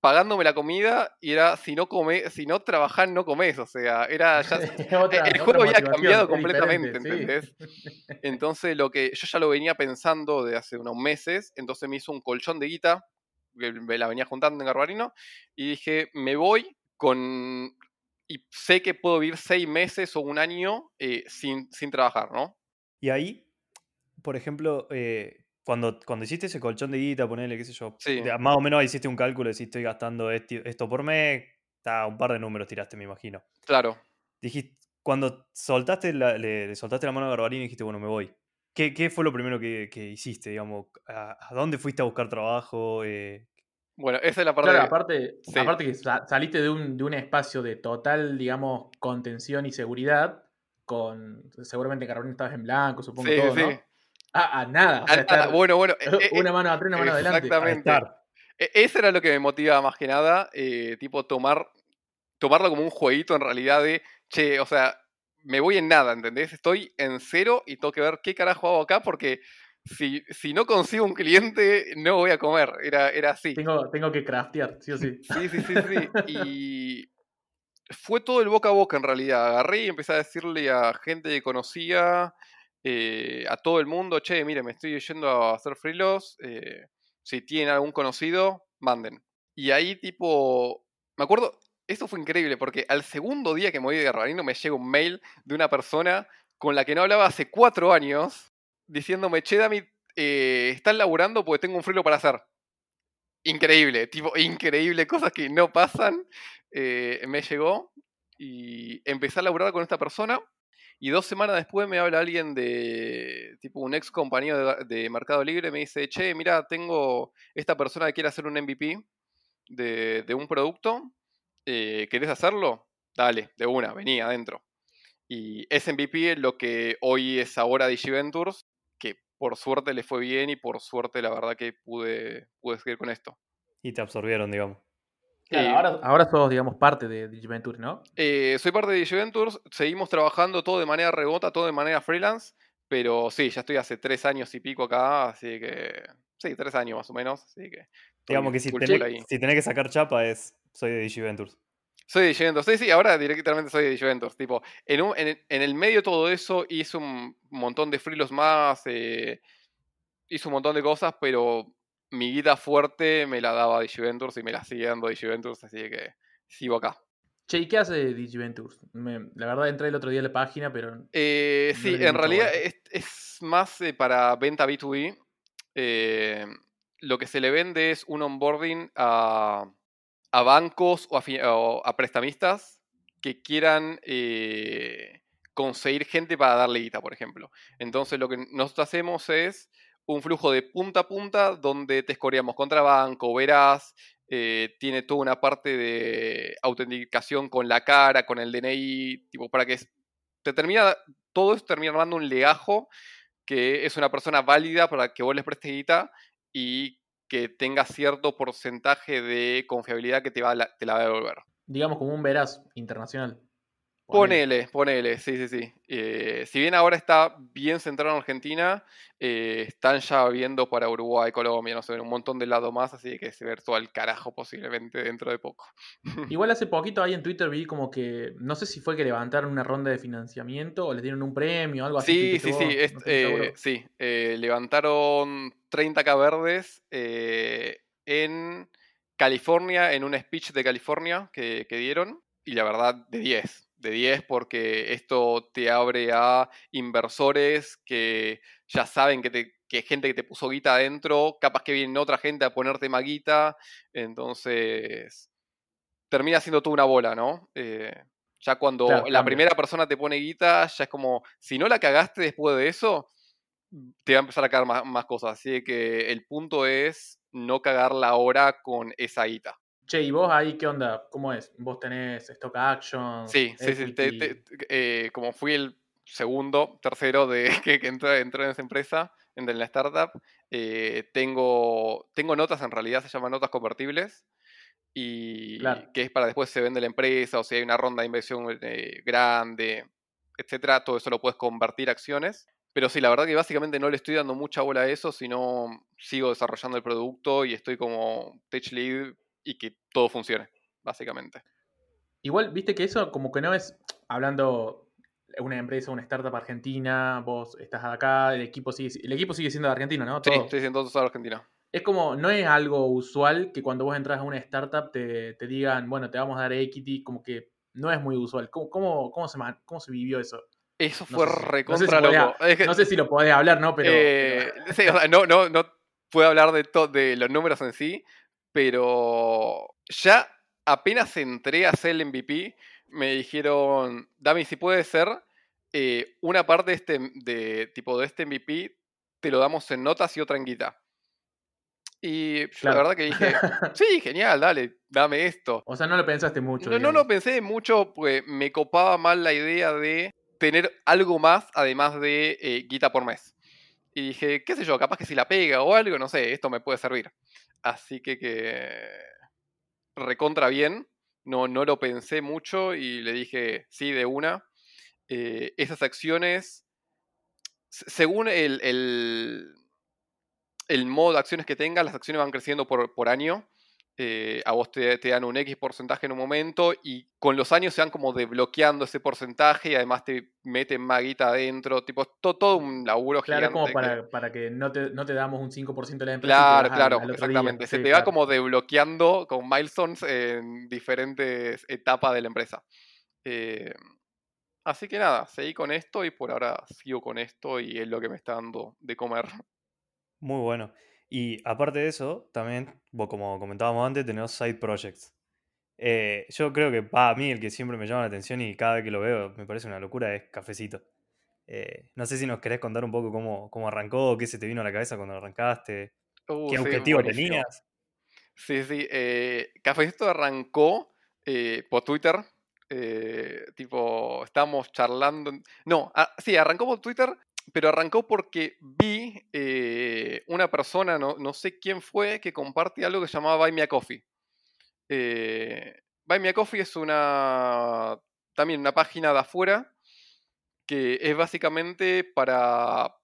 pagándome la comida, y era si no come, si no trabajás, no comes. O sea, era ya. Otra- el juego había cambiado completamente, sí. Entonces, lo que yo ya lo venía pensando de hace unos meses, entonces me hizo un colchón de guita, que me la venía juntando en Garbarino, y dije, me voy con. Y sé que puedo vivir seis meses o un año eh, sin, sin trabajar, ¿no? Y ahí, por ejemplo, eh, cuando, cuando hiciste ese colchón de guita, ponele, qué sé yo, Sí. de- más o menos hiciste un cálculo si estoy gastando esto por mes, está un par de números tiraste, me imagino. Claro. Dijiste, cuando soltaste la, le, le soltaste la mano a Garbarini y dijiste, bueno, me voy. ¿Qué, qué fue lo primero que, que hiciste? Digamos? ¿A, a dónde fuiste a buscar trabajo? Eh, Bueno, esa es la parte. Claro, aparte, Sí. aparte que sa- saliste de un, de un espacio de total, digamos, contención y seguridad, con seguramente Carolina estabas en blanco, supongo Sí, todo, sí. ¿no? Ah, a nada. o sea, estar bueno, bueno. eh, eh, una mano atrás, una mano adelante. Exactamente. estar. E- Eso era lo que me motivaba más que nada, eh, tipo tomar, tomarlo como un jueguito en realidad de, che, o sea, me voy en nada, ¿entendés? Estoy en cero y tengo que ver qué carajo hago acá porque si, si no consigo un cliente no voy a comer, era, era así. Tengo, tengo que craftear, sí o sí. Sí, sí, sí, sí. Y fue todo el boca a boca en realidad. Agarré y empecé a decirle a gente que conocía, eh, a todo el mundo, che, mire, me estoy yendo a hacer freelos. eh, si tienen algún conocido, manden. Y ahí tipo, me acuerdo, esto fue increíble porque al segundo día que me voy de Garbarino me llega un mail de una persona con la que no hablaba hace cuatro años diciéndome, che, Dami, eh, ¿estás laburando? Porque tengo un frilo para hacer. Increíble, tipo, increíble, cosas que no pasan. eh, me llegó y empecé a laburar con esta persona. Y dos semanas después me habla alguien de, tipo, un ex compañero de, de Mercado Libre. Me dice, che, mira, tengo esta persona que quiere hacer un MVP de, de un producto. Eh, ¿Querés hacerlo? Dale, de una, vení adentro. Y ese MVP es lo que hoy es ahora DigiVentures, que por suerte le fue bien y por suerte la verdad que pude, pude seguir con esto. Y te absorbieron, digamos. Claro, Eh, ahora, ahora sos, digamos, parte de Digiventure, ¿no? Eh, soy parte de DigiVentures, seguimos trabajando todo de manera remota, todo de manera freelance, pero sí, ya estoy hace tres años y pico acá, así que... Sí, tres años más o menos, así que... Digamos que si tenés, si que sacar chapa es soy de DigiVentures. Soy de DigiVentures, sí, sí, ahora directamente soy de DigiVentures, tipo, en, un- en, en el medio de todo eso hice un montón de freelos más, eh, hice un montón de cosas, pero mi guita fuerte me la daba DigiVentures y me la sigue dando DigiVentures, así que sigo acá. Che, ¿y qué hace Digiventures? Me- la verdad entré el otro día a la página, pero Eh, No sí, en realidad es más eh, para venta B2B. Eh, lo que se le vende es un onboarding a, a bancos o a, prestamistas que quieran eh, conseguir gente para darle guita, por ejemplo. Entonces lo que nosotros hacemos es un flujo de punta a punta donde te escoreamos contra banco, verás, eh, tiene toda una parte de autenticación con la cara, con el DNI, tipo, para que te termina, todo eso termina armando un legajo que es una persona válida para que vos les prestes guita y que tenga cierto porcentaje de confiabilidad que te, va te la va a devolver. digamos como un veraz internacional. Ponele. Ponele, sí, sí, sí. Eh, si bien ahora está bien centrado en Argentina, eh, están ya viendo para Uruguay, Colombia, no sé, un montón de lado más, así que se ve todo al carajo posiblemente dentro de poco. Igual hace poquito ahí en Twitter vi como que, no sé si fue que levantaron una ronda de financiamiento o les dieron un premio o algo así. Sí, que sí, vos, sí, no eh, sí. eh, levantaron 30k verdes eh, en California, en un speech de California que, que dieron, y la verdad, de 10. De 10 porque esto te abre a inversores que ya saben que, te, que gente que te puso guita adentro, capaz que viene otra gente a ponerte más guita, entonces termina siendo toda una bola, ¿no? Eh, ya cuando Claro, la primera persona te pone guita, ya es como, si no la cagaste después de eso, te va a empezar a más, más cosas. Así que el punto es no cagarla ahora con esa guita. Che, ¿y vos ahí qué onda? ¿Cómo es? ¿Vos tenés stock actions? Sí, sí, sí. te- equity? te- eh, como fui el segundo, tercero de que, que entró, entró en esa empresa, en la startup, eh, tengo, tengo notas, en realidad se llaman notas convertibles, y Claro. que es para después se vende la empresa, o si hay una ronda de inversión eh, grande, etcétera, todo eso lo puedes convertir a acciones. Pero sí, la verdad que básicamente no le estoy dando mucha bola a eso, sino sigo desarrollando el producto y estoy como tech lead y que todo funcione, básicamente. Igual, viste que eso como que no es, hablando de una empresa, una startup argentina, vos estás acá, el equipo sigue, el equipo sigue siendo de Argentina, ¿no? Sí, Todo. estoy diciendo todo Argentina. Es como, no es algo usual que cuando vos entras a una startup te, te digan, bueno, te vamos a dar equity, como que no es muy usual. ¿Cómo, cómo, cómo se, cómo se vivió eso? Eso No fue si- no sé si recontra podía- loco. Es que, No sé si lo podés hablar, ¿no? Pero, eh, sí, o sea, no, no, no puedo hablar de, to- de los números en sí, pero ya apenas entré a hacer el MVP, me dijeron, Dami, si puede ser, eh, una parte de este, de, tipo, de este MVP te lo damos en notas y otra en guita. Y yo la verdad que dije, sí, genial, dale, dame esto. O sea, no lo pensaste mucho. No, no lo pensé mucho, pues me copaba mal la idea de tener algo más además de eh, guita por mes. Y dije, qué sé yo, capaz que si la pega o algo, no sé, esto me puede servir. Así que que recontra bien, no, no lo pensé mucho y le dije sí de una. Eh, esas acciones, según el, el modo de acciones que tengas, las acciones van creciendo por, por año. Eh, a vos te, dan un X porcentaje en un momento y con los años se van como desbloqueando ese porcentaje y además te meten maguita adentro, tipo, todo, un laburo claro, gigante. como para, para, que no te, no te, damos un 5% de la empresa. Claro, claro, exactamente. se te va como desbloqueando con milestones en diferentes etapas de la empresa. Eh, así que nada, seguí con esto y por ahora sigo con esto y es lo que me está dando de comer. Muy bueno. Y aparte de eso, también, como comentábamos antes, tenemos side projects. Eh, yo creo que para mí el que siempre me llama la atención y cada vez que lo veo me parece una locura es Cafecito. Eh, no sé si nos querés contar un poco cómo, cómo arrancó, qué se te vino a la cabeza cuando arrancaste, uh, qué objetivo tenías. Sí, sí. Eh, Cafecito arrancó por Twitter. tipo, estábamos charlando. No, ah, sí, arrancó por Twitter pero arrancó porque vi eh, una persona, no, sé quién fue, que comparte algo que se llamaba Buy Me a Coffee. Eh, Buy Me a Coffee es una también una página de afuera que es básicamente para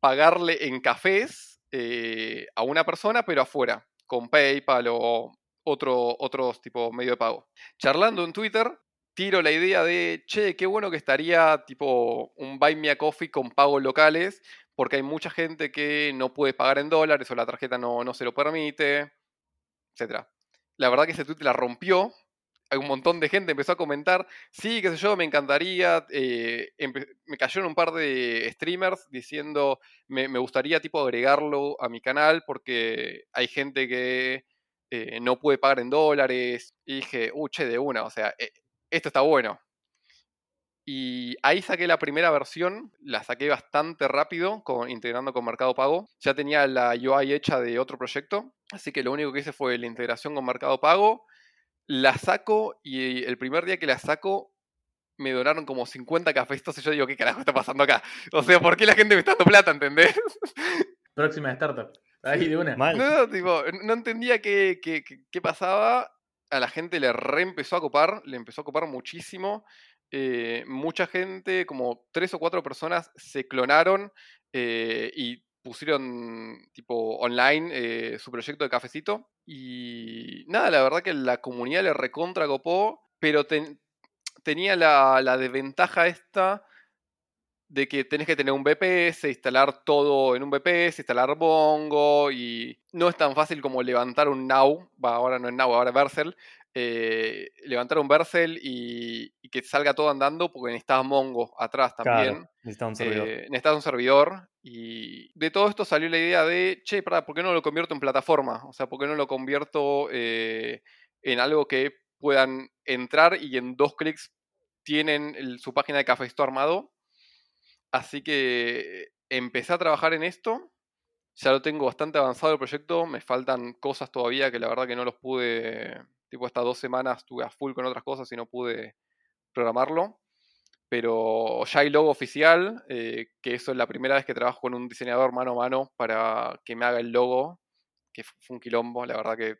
pagarle en cafés eh, a una persona, pero afuera, con PayPal o otro, otros tipo medio de pago. Charlando en Twitter, tiro la idea de, che, qué bueno que estaría tipo un Buy Me a Coffee con pagos locales, porque hay mucha gente que no puede pagar en dólares o la tarjeta no, no se lo permite, etc. La verdad que ese tweet la rompió. Hay un montón de gente empezó a comentar, sí, qué sé yo, me encantaría. Eh, me cayeron un par de streamers diciendo, me, gustaría tipo agregarlo a mi canal porque hay gente que eh, no puede pagar en dólares. Y dije, uh, che, de una, o sea, eh, esto está bueno. Y ahí saqué la primera versión, la saqué bastante rápido, con, integrando con Mercado Pago. Ya tenía la UI hecha de otro proyecto, así que lo único que hice fue la integración con Mercado Pago. La saco y el primer día que la saco me donaron como 50 cafés. y yo digo, ¿qué carajo está pasando acá? O sea, ¿por qué la gente me está dando plata, entendés? Próxima startup. Ahí de una. No, tipo, no entendía qué, qué, qué pasaba a la gente le re empezó a copar, le empezó a copar muchísimo. Eh, mucha gente, como tres o cuatro personas, se clonaron eh, y pusieron tipo online eh, su proyecto de cafecito. Y nada, la verdad que la comunidad le recontra copó, pero tenía la, la desventaja esta de que tenés que tener un VPS, instalar todo en un VPS, instalar Bongo y no es tan fácil como levantar un Now, va, ahora no es Now, ahora Vercel, eh, levantar un Vercel y, que salga todo andando porque necesitas Mongo atrás también. necesitas un servidor. Eh, necesitas un servidor y de todo esto salió la idea de, che, para, ¿por qué no lo convierto en plataforma? O sea, ¿por qué no lo convierto eh, en algo que puedan entrar y en dos clics tienen su página de Café armado? Así que empecé a trabajar en esto. Ya lo tengo bastante avanzado el proyecto. Me faltan cosas todavía que la verdad que no los pude. Tipo, estas dos semanas estuve a full con otras cosas y no pude programarlo. Pero ya hay logo oficial, eh, que eso es la primera vez que trabajo con un diseñador mano a mano para que me haga el logo, que fue un quilombo, la verdad que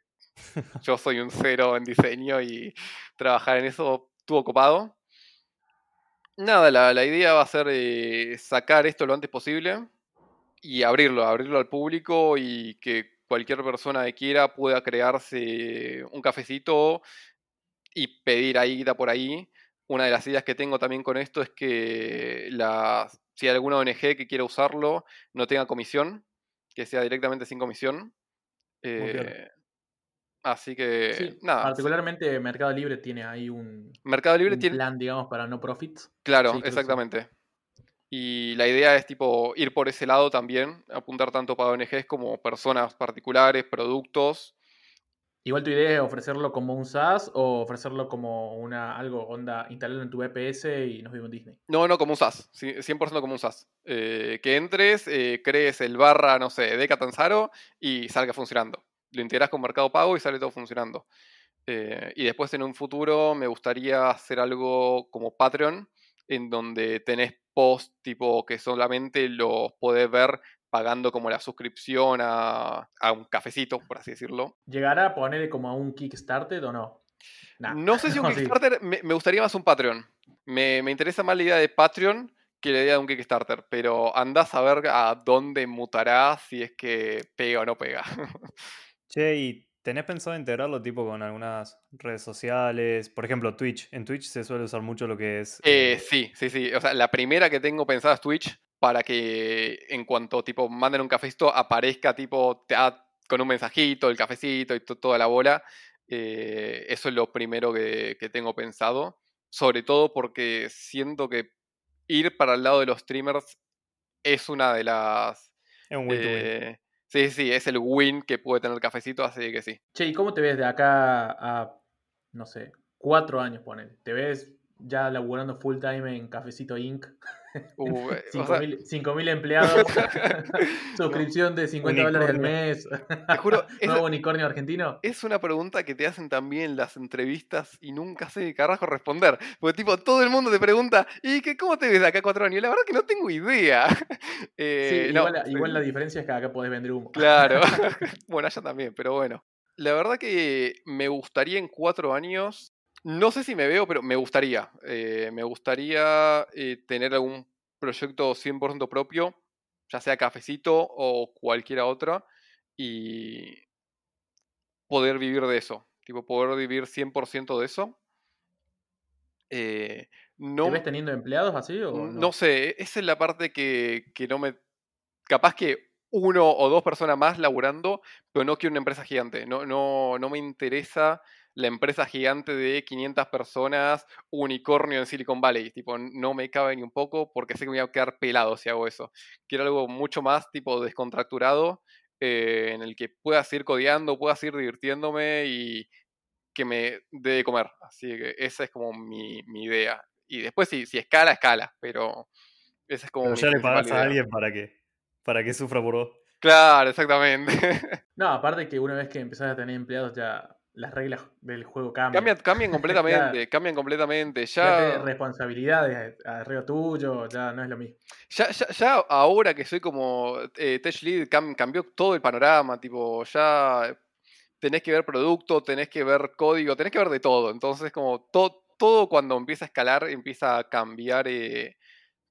yo soy un cero en diseño y trabajar en eso estuvo ocupado. Nada, la, idea va a ser eh, sacar esto lo antes posible y abrirlo, abrirlo al público y que cualquier persona que quiera pueda crearse un cafecito y pedir ahí, da por ahí. Una de las ideas que tengo también con esto es que la, si hay alguna ONG que quiera usarlo, no tenga comisión, que sea directamente sin comisión. Así que, nada. Particularmente Mercado Libre tiene ahí un, Mercado Libre plan, digamos, para no profits. Claro, exactamente. Y la idea es tipo ir por ese lado también, apuntar tanto para ONGs como personas particulares, productos. Igual tu idea es ofrecerlo como un SaaS o ofrecerlo como una algo onda, instalarlo en tu VPS y nos vimos en Disney. No, no, como un SaaS, 100% como un SaaS. Eh, que entres, eh, crees el barra, no sé, de Catanzaro y salga funcionando. Lo integras con Mercado Pago y sale todo funcionando. Eh, y después en un futuro me gustaría hacer algo como Patreon, en donde tenés post tipo que solamente los podés ver pagando como la suscripción a, un cafecito, por así decirlo. ¿Llegará a ponerle como a un Kickstarter o no? No sé si un Kickstarter, me, gustaría más un Patreon. Me, interesa más la idea de Patreon que la idea de un Kickstarter, pero andás a ver a dónde mutará si es que pega o no pega. Che, ¿y tenés pensado integrarlo tipo con algunas redes sociales? Por ejemplo, Twitch. En Twitch se suele usar mucho lo que es... Eh, eh, sí, sí, sí. O sea, la primera que tengo pensada es Twitch para que en cuanto tipo manden un cafecito aparezca tipo con un mensajito, el cafecito y toda la bola. Eh, eso es lo primero que, tengo pensado. Sobre todo porque siento que ir para el lado de los streamers es una de las... Es un win, eh, Sí, sí, es el win que puede tener el cafecito, así que sí. Che, ¿y cómo te ves de acá a, no sé, cuatro años, ponen? ¿Te ves ya laburando full time en Cafecito Inc. Uh, 5.000 empleados, suscripción de 50 dólares al mes. Te juro, ¿Nuevo unicornio argentino? Es una pregunta que te hacen también las entrevistas y nunca sé qué carajo responder. Porque, tipo, todo el mundo te pregunta, ¿y qué, cómo te ves de acá cuatro años? La verdad que no tengo idea. Eh, igual, la diferencia es que acá podés vender humo. Claro. bueno, allá también, pero bueno. La verdad que me gustaría en cuatro años no sé si me veo, pero me gustaría. Eh, me gustaría eh, tener algún proyecto 100% propio, ya sea cafecito o cualquiera otra, y poder vivir de eso. Tipo, poder vivir 100% de eso. Eh, no, ¿Te ves teniendo empleados así? O no? no sé, esa es la parte que, que no me. Capaz que uno o dos personas más laburando, pero no quiero una empresa gigante. No, no, no me interesa la empresa gigante de 500 personas, unicornio en Silicon Valley. Tipo, no me cabe ni un poco porque sé que me voy a quedar pelado si hago eso. Quiero algo mucho más tipo descontracturado, eh, en el que pueda seguir codeando, pueda seguir divirtiéndome y que me dé de comer. Así que esa es como mi, idea. Y después si, si escala, escala, pero esa es como... Pero ya le pagas a alguien para que, para que sufra por vos. Claro, exactamente. no, aparte que una vez que empezás a tener empleados ya las reglas del juego cambian. Cambian, completamente, cambian completamente. Ya, ya responsabilidades arriba tuyo, ya no es lo mismo. Ya, ya, ahora que soy como eh, Tech Lead, cambió todo el panorama, tipo, ya tenés que ver producto, tenés que ver código, tenés que ver de todo. Entonces, como todo, todo cuando empieza a escalar, empieza a cambiar eh,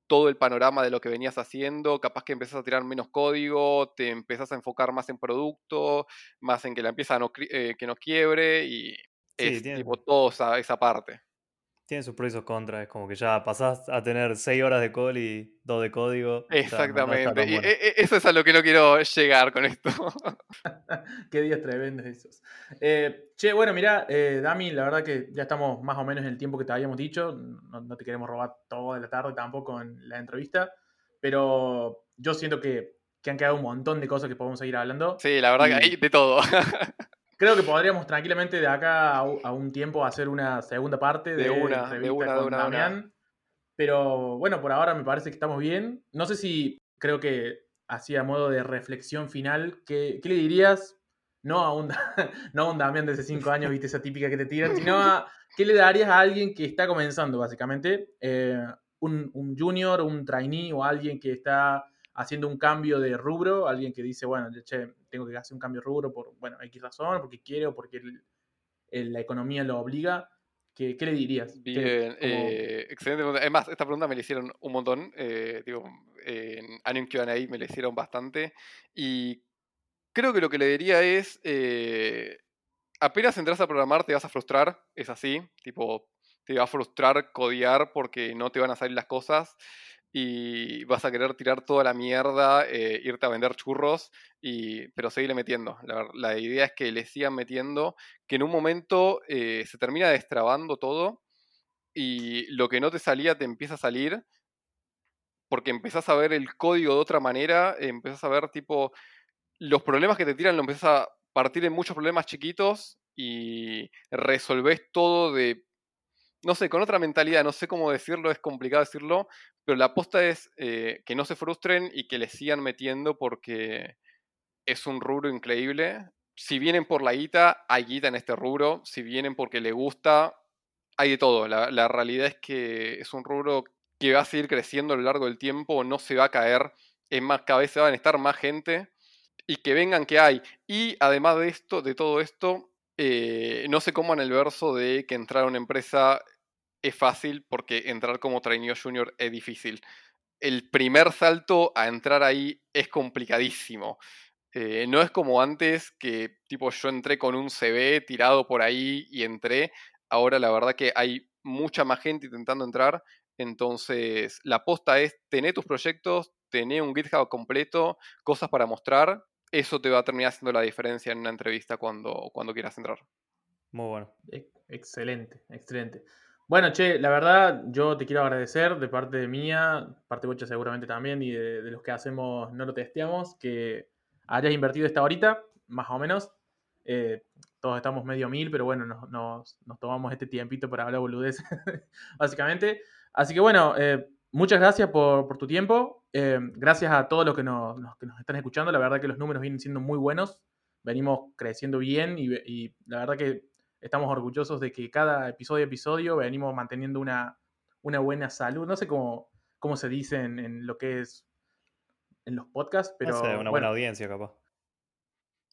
todo el panorama de lo que venías haciendo, capaz que empezás a tirar menos código, te empezás a enfocar más en producto, más en que la empieza no, eh, que no quiebre y es tipo toda esa parte tiene sus pros y sus contras. Es como que ya pasás a tener 6 horas de call y 2 de código. Exactamente. y e, e, eso es a lo que no quiero llegar con esto. Qué días tremendos esos. Eh, che, bueno, mira, eh, Dami, la verdad que ya estamos más o menos en el tiempo que te habíamos dicho. No, te queremos robar toda la tarde tampoco en la entrevista. Pero yo siento que, han quedado un montón de cosas que podemos seguir hablando. Sí, la verdad que hay de todo. Creo que podríamos tranquilamente de acá a, un tiempo hacer una segunda parte de, una, de una, con Damián. Pero bueno, por ahora me parece que estamos bien. No sé si creo que así a modo de reflexión final, ¿qué, le dirías? No a, un, no un Damián de hace cinco años, viste esa típica que te tiran, sino a qué le darías a alguien que está comenzando, básicamente. Eh, un, un junior, un trainee o alguien que está haciendo un cambio de rubro, alguien que dice, bueno, che, tengo que hacer un cambio de rubro por, bueno, X razón, porque quiere o porque la economía lo obliga, ¿qué, le dirías? Bien, eh, excelente pregunta. Además, esta pregunta me la hicieron un montón, eh, digo, en Anium Q&A me la hicieron bastante, y creo que lo que le diría es, eh, apenas entras a programar te vas a frustrar, es así, tipo, te va a frustrar codear porque no te van a salir las cosas y vas a querer tirar toda la mierda, eh, irte a vender churros, y, pero seguirle metiendo. La, idea es que le sigan metiendo, que en un momento eh, se termina destrabando todo y lo que no te salía te empieza a salir porque empezás a ver el código de otra manera, empezás a ver tipo los problemas que te tiran, lo empezás a partir en muchos problemas chiquitos y resolvés todo de, no sé, con otra mentalidad, no sé cómo decirlo, es complicado decirlo, pero la aposta es eh, que no se frustren y que le sigan metiendo porque es un rubro increíble. Si vienen por la guita, hay guita en este rubro. Si vienen porque le gusta, hay de todo. La, la realidad es que es un rubro que va a seguir creciendo a lo largo del tiempo, no se va a caer. Es más, cada vez van a estar más gente y que vengan que hay. Y además de esto, de todo esto, eh, no sé cómo en el verso de que entrar a una empresa es fácil porque entrar como trainee junior es difícil. El primer salto a entrar ahí es complicadísimo. Eh, no es como antes que tipo yo entré con un CV tirado por ahí y entré. Ahora la verdad que hay mucha más gente intentando entrar. Entonces la aposta es tener tus proyectos, tener un GitHub completo, cosas para mostrar. Eso te va a terminar haciendo la diferencia en una entrevista cuando, cuando quieras entrar. Muy bueno. Excelente, excelente. Bueno, che, la verdad, yo te quiero agradecer de parte mía, parte Bocha seguramente también, y de, los que hacemos no lo testeamos, que hayas invertido esta horita, más o menos. Eh, todos estamos medio mil, pero bueno, nos, tomamos este tiempito para hablar boludez, básicamente. Así que bueno, eh, muchas gracias por, tu tiempo. Eh, gracias a todos los que nos, que nos, están escuchando. La verdad que los números vienen siendo muy buenos. Venimos creciendo bien y, y la verdad que estamos orgullosos de que cada episodio episodio venimos manteniendo una, una buena salud. No sé cómo, cómo se dice en, lo que es en los podcasts, pero. una buena audiencia, capaz.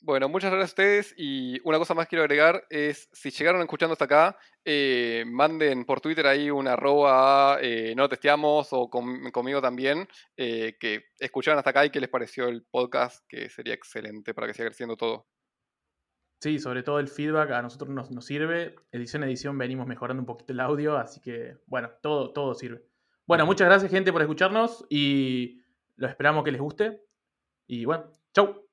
Bueno, muchas gracias a ustedes y una cosa más quiero agregar es, si llegaron escuchando hasta acá, eh, manden por Twitter ahí una arroba eh, no testeamos o conmigo también, eh, que escucharon hasta acá y que les pareció el podcast, que sería excelente para que siga creciendo todo. Sí, sobre todo el feedback a nosotros nos, sirve. Edición a edición venimos mejorando un poquito el audio, así que bueno, todo, todo sirve. Bueno, muchas gracias gente por escucharnos y lo esperamos que les guste. Y bueno, chau.